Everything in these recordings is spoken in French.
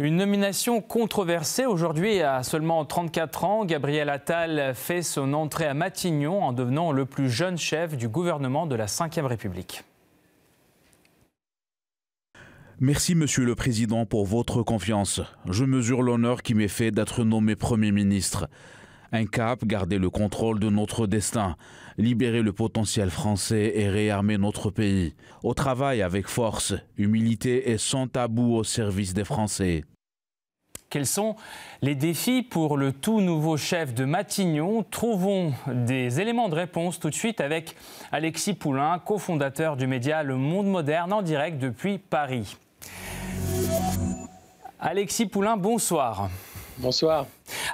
Une nomination controversée aujourd'hui à seulement 34 ans. Gabriel Attal fait son entrée à Matignon en devenant le plus jeune chef du gouvernement de la Ve République. Merci Monsieur le Président pour votre confiance. Je mesure l'honneur qui m'est fait d'être nommé Premier ministre. Un cap, garder le contrôle de notre destin, libérer le potentiel français et réarmer notre pays. Au travail avec force, humilité et sans tabou au service des Français. Quels sont les défis pour le tout nouveau chef de Matignon? Trouvons des éléments de réponse tout de suite avec Alexis Poulain, cofondateur du média Le Monde Moderne en direct depuis Paris. Alexis Poulain, bonsoir. Bonsoir.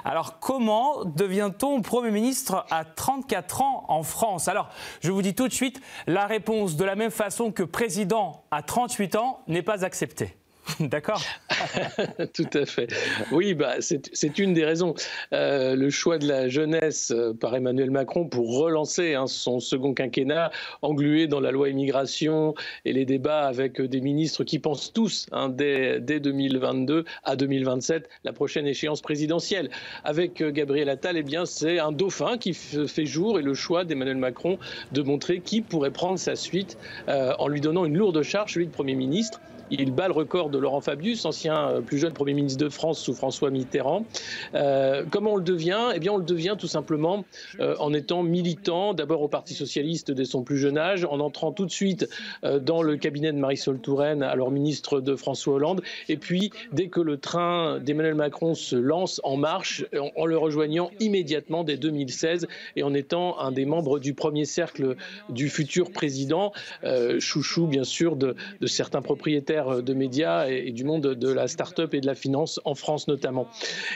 Alors, comment devient-on Premier ministre à 34 ans en France? Alors, je vous dis tout de suite, la réponse, de la même façon que président à 38 ans, n'est pas acceptée. D'accord. Tout à fait. Oui, bah, c'est une des raisons. Euh, le choix de la jeunesse euh, par Emmanuel Macron pour relancer hein, son second quinquennat, englué dans la loi immigration et les débats avec euh, des ministres qui pensent tous, hein, dès, 2022 à 2027, la prochaine échéance présidentielle. Avec Gabriel Attal, eh bien, c'est un dauphin qui fait jour et le choix d'Emmanuel Macron de montrer qui pourrait prendre sa suite en lui donnant une lourde charge, celui de Premier ministre. Il bat le record de Laurent Fabius, ancien euh, plus jeune Premier ministre de France sous François Mitterrand. Euh, comment on le devient? Eh bien, on le devient tout simplement euh, en étant militant, d'abord au Parti Socialiste dès son plus jeune âge, en entrant tout de suite dans le cabinet de Marisol Touraine, alors ministre de François Hollande, et puis dès que le train d'Emmanuel Macron se lance en marche, en, le rejoignant immédiatement dès 2016 et en étant un des membres du premier cercle du futur président, chouchou bien sûr de certains propriétaires de médias et, du monde de la start-up et de la finance en France notamment.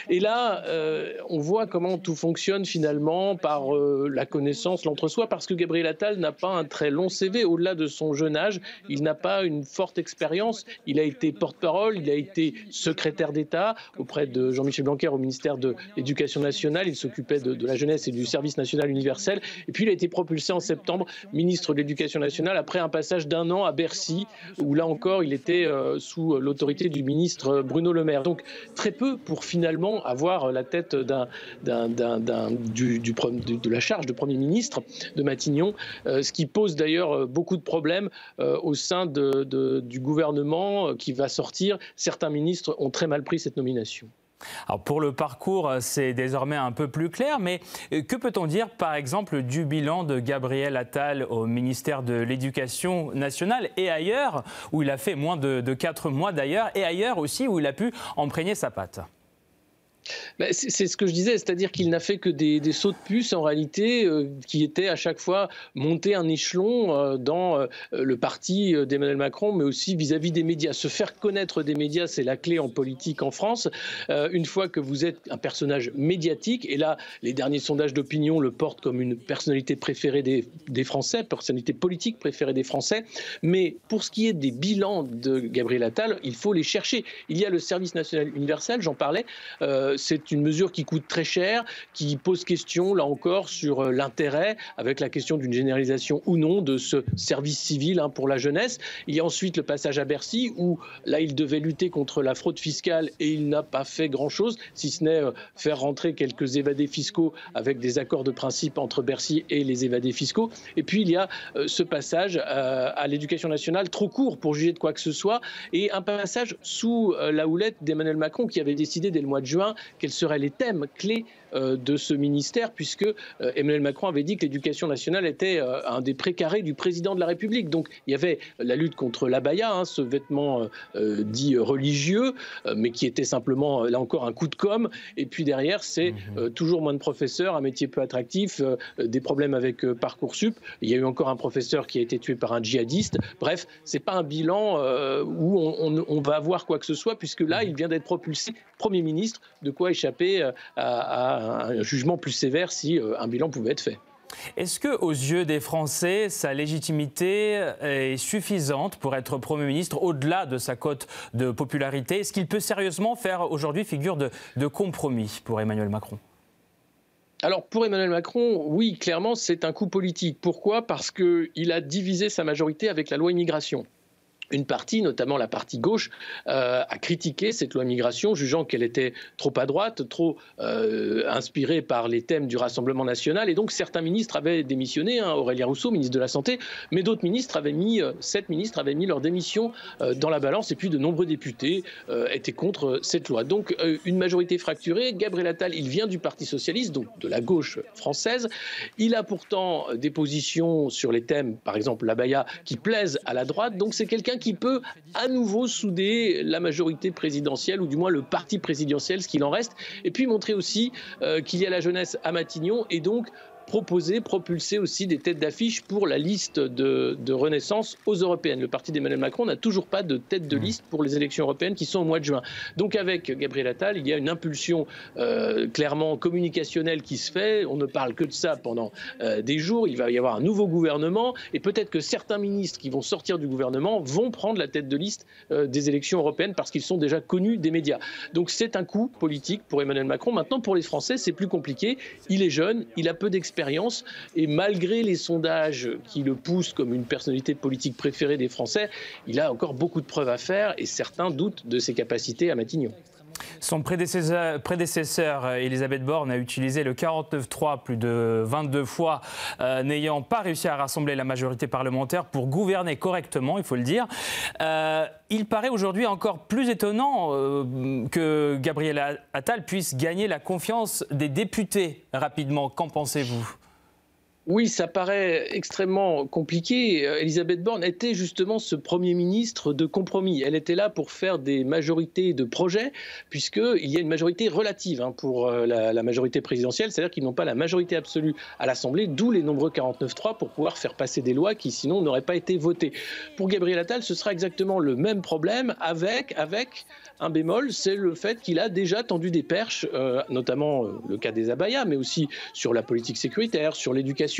Et là, euh, on voit comment tout fonctionne finalement par euh, la connaissance, l'entre-soi, parce que Gabriel Attal n'a pas un très long CV. Au-delà de son jeune âge, il n'a pas une forte expérience. Il a été porte-parole, il a été secrétaire d'État auprès de Jean-Michel Blanquer au ministère de l'Éducation nationale. Il s'occupait de la jeunesse et du service national universel. Et puis il a été propulsé en septembre ministre de l'Éducation nationale après un passage d'un an à Bercy, où là encore il était euh, sous l'autorité du ministre Bruno Le Maire. Donc très peu pour finalement avoir la tête du, de la charge de Premier ministre de Matignon, euh, ce qui pose d'ailleurs beaucoup de problèmes euh, au sein du gouvernement qui va sortir. Certains ministres ont très mal pris cette nomination. Alors pour le parcours, c'est désormais un peu plus clair, mais euh, que peut-on dire par exemple du bilan de Gabriel Attal au ministère de l'Éducation nationale et ailleurs, où il a fait moins de, de 4 mois d'ailleurs, et ailleurs aussi où il a pu emprégner sa patte? Bah, c'est ce que je disais, c'est-à-dire qu'il n'a fait que des, sauts de puce en réalité, euh, qui étaient à chaque fois monter un échelon euh, dans euh, le parti d'Emmanuel Macron, mais aussi vis-à-vis des médias. Se faire connaître des médias, c'est la clé en politique en France. une fois que vous êtes un personnage médiatique, et là, les derniers sondages d'opinion le portent comme une personnalité préférée des, des Français, personnalité politique préférée des Français. Mais pour ce qui est des bilans de Gabriel Attal, il faut les chercher. Il y a le service national universel, j'en parlais c'est une mesure qui coûte très cher, qui pose question, là encore, sur euh, l'intérêt, avec la question d'une généralisation ou non de ce service civil hein, pour la jeunesse. Il y a ensuite le passage à Bercy, où là, il devait lutter contre la fraude fiscale et il n'a pas fait grand-chose, si ce n'est euh, faire rentrer quelques évadés fiscaux avec des accords de principe entre Bercy et les évadés fiscaux. Et puis, il y a euh, ce passage à l'éducation nationale, trop court pour juger de quoi que ce soit, et un passage sous la houlette d'Emmanuel Macron, qui avait décidé dès le mois de juin quels seraient les thèmes clés euh, de ce ministère, puisque euh, Emmanuel Macron avait dit que l'éducation nationale était euh, un des précarés du président de la République. Donc il y avait la lutte contre l'abaya, hein, ce vêtement dit religieux, mais qui était simplement, là encore, un coup de com'. Et puis derrière, c'est mhm. toujours moins de professeurs, un métier peu attractif, des problèmes avec Parcoursup. Il y a eu encore un professeur qui a été tué par un djihadiste. Bref, c'est pas un bilan où on, on, va avoir quoi que ce soit, puisque là, mhm. il vient d'être propulsé Premier ministre, de quoi échapper à un jugement plus sévère si euh, un bilan pouvait être fait. Est-ce que, aux yeux des Français, sa légitimité est suffisante pour être Premier ministre au-delà de sa cote de popularité? Est-ce qu'il peut sérieusement faire aujourd'hui figure de, de compromis pour Emmanuel Macron? Alors pour Emmanuel Macron, oui, clairement, c'est un coup politique. Pourquoi? Parce qu'il a divisé sa majorité avec la loi immigration. Une partie, notamment la partie gauche, euh, a critiqué cette loi migration, jugeant qu'elle était trop à droite, trop euh, inspirée par les thèmes du Rassemblement national. Et donc certains ministres avaient démissionné, hein, Aurélien Rousseau, ministre de la Santé, mais d'autres ministres avaient mis, euh, sept ministres avaient mis leur démission dans la balance, et puis de nombreux députés étaient contre cette loi. Donc une majorité fracturée. Gabriel Attal, il vient du Parti socialiste, donc de la gauche française. Il a pourtant des positions sur les thèmes, par exemple l'abaya, qui plaisent à la droite. Donc c'est quelqu'un qui peut à nouveau souder la majorité présidentielle, ou du moins le parti présidentiel, ce qu'il en reste, et puis montrer aussi euh, qu'il y a la jeunesse à Matignon, et donc proposer, propulser aussi des têtes d'affiche pour la liste de, Renaissance aux européennes. Le parti d'Emmanuel Macron n'a toujours pas de tête de mmh. liste pour les élections européennes qui sont au mois de juin. Donc avec Gabriel Attal, il y a une impulsion euh, clairement communicationnelle qui se fait. On ne parle que de ça pendant euh, des jours. Il va y avoir un nouveau gouvernement et peut-être que certains ministres qui vont sortir du gouvernement vont prendre la tête de liste euh, des élections européennes parce qu'ils sont déjà connus des médias. Donc c'est un coup politique pour Emmanuel Macron. Maintenant, pour les Français, c'est plus compliqué. Il est jeune, il a peu d'expérience et malgré les sondages qui le poussent comme une personnalité politique préférée des Français, il a encore beaucoup de preuves à faire et certains doutent de ses capacités à Matignon. Son prédécesseur, euh, Elisabeth Borne a utilisé le 49-3 plus de 22 fois, euh, n'ayant pas réussi à rassembler la majorité parlementaire pour gouverner correctement, il faut le dire. Euh, il paraît aujourd'hui encore plus étonnant que Gabriel Attal puisse gagner la confiance des députés rapidement. Qu'en pensez-vous? Oui, ça paraît extrêmement compliqué. Euh, Elisabeth Borne était justement ce Premier ministre de compromis. Elle était là pour faire des majorités de projets, puisqu'il y a une majorité relative hein, pour euh, la, majorité présidentielle, c'est-à-dire qu'ils n'ont pas la majorité absolue à l'Assemblée, d'où les nombreux 49-3 pour pouvoir faire passer des lois qui sinon n'auraient pas été votées. Pour Gabriel Attal, ce sera exactement le même problème avec, avec un bémol, c'est le fait qu'il a déjà tendu des perches, euh, notamment le cas des abayas, mais aussi sur la politique sécuritaire, sur l'éducation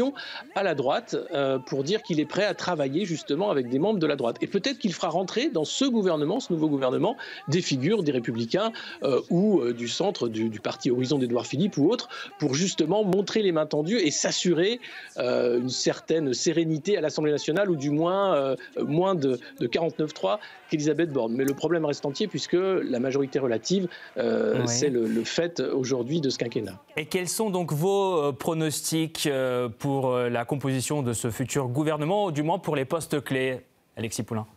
à la droite euh, pour dire qu'il est prêt à travailler justement avec des membres de la droite. Et peut-être qu'il fera rentrer dans ce gouvernement, ce nouveau gouvernement, des figures des républicains euh, ou euh, du centre du, parti Horizon d'Edouard Philippe ou autre, pour justement montrer les mains tendues et s'assurer une certaine sérénité à l'Assemblée nationale ou du moins moins de, de 49-3 qu'Elisabeth Borne. Mais le problème reste entier puisque la majorité relative, c'est le, le, fait aujourd'hui de ce quinquennat. Et quels sont donc vos pronostics pour euh, la composition de ce futur gouvernement, du moins pour les postes clés, Alexis Poulain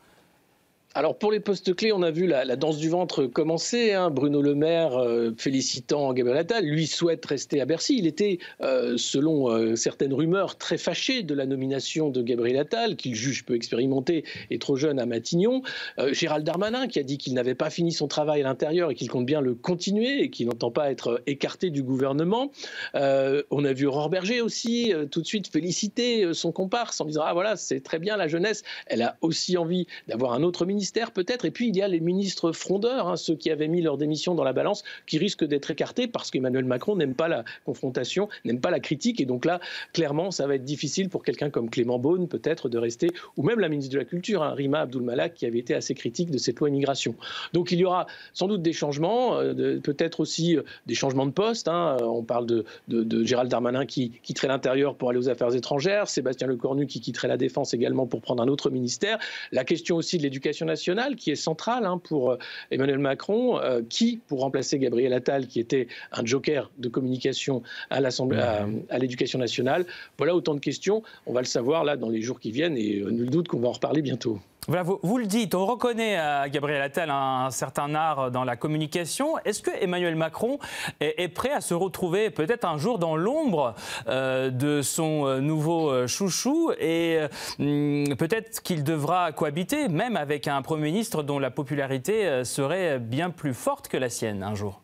alors pour les postes clés, on a vu la, danse du ventre commencer. Hein. Bruno Le Maire euh, félicitant Gabriel Attal, lui souhaite rester à Bercy. Il était, euh, selon euh, certaines rumeurs, très fâché de la nomination de Gabriel Attal, qu'il juge peu expérimenté et trop jeune à Matignon. Gérald Darmanin qui a dit qu'il n'avait pas fini son travail à l'intérieur et qu'il compte bien le continuer et qu'il n'entend pas être écarté du gouvernement. on a vu Aurore Berger aussi tout de suite féliciter son comparse en disant ah voilà c'est très bien la jeunesse. Elle a aussi envie d'avoir un autre ministre peut-être, et puis il y a les ministres frondeurs, hein, ceux qui avaient mis leur démission dans la balance, qui risquent d'être écartés parce qu'Emmanuel Macron n'aime pas la confrontation, n'aime pas la critique, et donc là, clairement, ça va être difficile pour quelqu'un comme Clément Beaune peut-être de rester, ou même la ministre de la Culture, hein, Rima Abdul-Malak, qui avait été assez critique de cette loi immigration. Donc il y aura sans doute des changements, euh, peut-être aussi euh, des changements de poste. Hein. on parle de, de, Gérald Darmanin qui quitterait l'intérieur pour aller aux affaires étrangères, Sébastien Lecornu qui quitterait la défense également pour prendre un autre ministère. La question aussi de l'éducation nationale qui est centrale hein, pour euh, Emmanuel Macron, euh, qui, pour remplacer Gabriel Attal, qui était un joker de communication à l'Assemblée, à, l'éducation nationale. Voilà autant de questions. On va le savoir là dans les jours qui viennent et euh, nul doute qu'on va en reparler bientôt. Vous, le dites, on reconnaît à Gabriel Attal un, certain art dans la communication. Est-ce que Emmanuel Macron est, prêt à se retrouver peut-être un jour dans l'ombre euh, de son euh, nouveau euh, chouchou et hmm, peut-être qu'il devra cohabiter même avec un Premier ministre dont la popularité serait bien plus forte que la sienne un jour?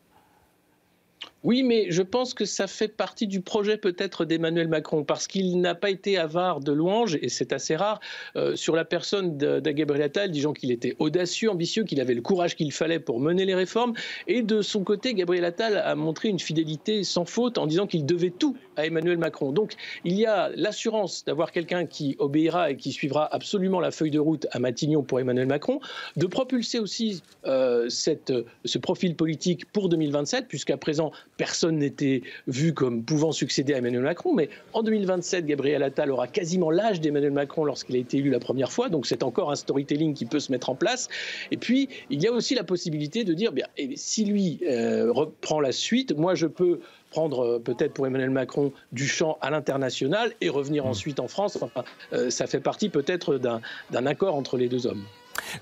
Oui, mais je pense que ça fait partie du projet peut-être d'Emmanuel Macron, parce qu'il n'a pas été avare de louanges, et c'est assez rare, euh, sur la personne de, Gabriel Attal, disant qu'il était audacieux, ambitieux, qu'il avait le courage qu'il fallait pour mener les réformes. Et de son côté, Gabriel Attal a montré une fidélité sans faute en disant qu'il devait tout à Emmanuel Macron. Donc il y a l'assurance d'avoir quelqu'un qui obéira et qui suivra absolument la feuille de route à Matignon pour Emmanuel Macron, de propulser aussi euh, ce profil politique pour 2027, puisqu'à présent, personne n'était vu comme pouvant succéder à Emmanuel Macron. Mais en 2027, Gabriel Attal aura quasiment l'âge d'Emmanuel Macron lorsqu'il a été élu la première fois. Donc c'est encore un storytelling qui peut se mettre en place. Et puis, il y a aussi la possibilité de dire, bien, si lui euh, reprend la suite, moi je peux prendre euh, peut-être pour Emmanuel Macron du champ à l'international et revenir mmh. ensuite en France. Enfin, euh, ça fait partie peut-être d'un accord entre les deux hommes.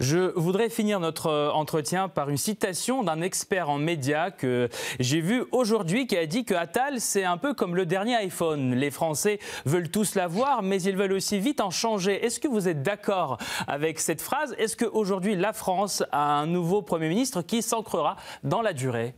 Je voudrais finir notre euh, entretien par une citation d'un expert en médias que j'ai vu aujourd'hui qui a dit que Attal, c'est un peu comme le dernier iPhone. Les Français veulent tous l'avoir, mais ils veulent aussi vite en changer. Est-ce que vous êtes d'accord avec cette phrase? Est-ce qu'aujourd'hui, la France a un nouveau Premier ministre qui s'ancrera dans la durée?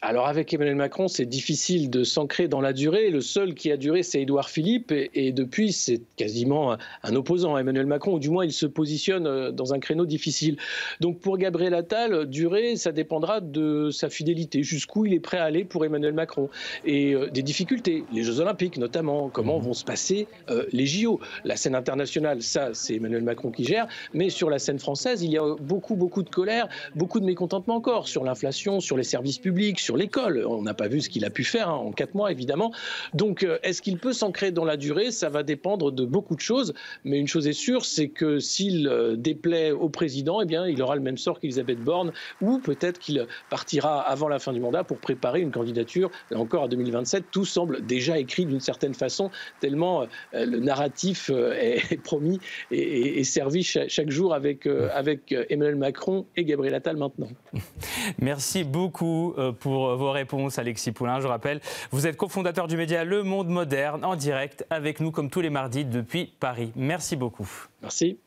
Alors avec Emmanuel Macron, c'est difficile de s'ancrer dans la durée. Le seul qui a duré, c'est Édouard Philippe. Et, depuis, c'est quasiment un, opposant à Emmanuel Macron, ou du moins il se positionne euh, dans un créneau difficile. Donc pour Gabriel Attal, durer, ça dépendra de sa fidélité, jusqu'où il est prêt à aller pour Emmanuel Macron. Et euh, des difficultés, les Jeux Olympiques notamment, comment vont se passer euh, les JO. La scène internationale, ça, c'est Emmanuel Macron qui gère. Mais sur la scène française, il y a beaucoup, beaucoup de colère, beaucoup de mécontentement encore sur l'inflation, sur les services publics, sur l'école. On n'a pas vu ce qu'il a pu faire hein, en quatre mois, évidemment. Donc, euh, est-ce qu'il peut s'ancrer dans la durée? Ça va dépendre de beaucoup de choses. Mais une chose est sûre, c'est que s'il euh, déplaît au président, eh bien, il aura le même sort qu'Elisabeth Borne, ou peut-être qu'il partira avant la fin du mandat pour préparer une candidature, encore à 2027. Tout semble déjà écrit d'une certaine façon, tellement euh, le narratif est promis et, servi chaque, jour avec, avec Emmanuel Macron et Gabriel Attal maintenant. Merci beaucoup pour vos réponses, Alexis Poulain. Je rappelle, vous êtes cofondateur du média Le Monde Moderne en direct avec nous comme tous les mardis depuis Paris. Merci beaucoup. Merci.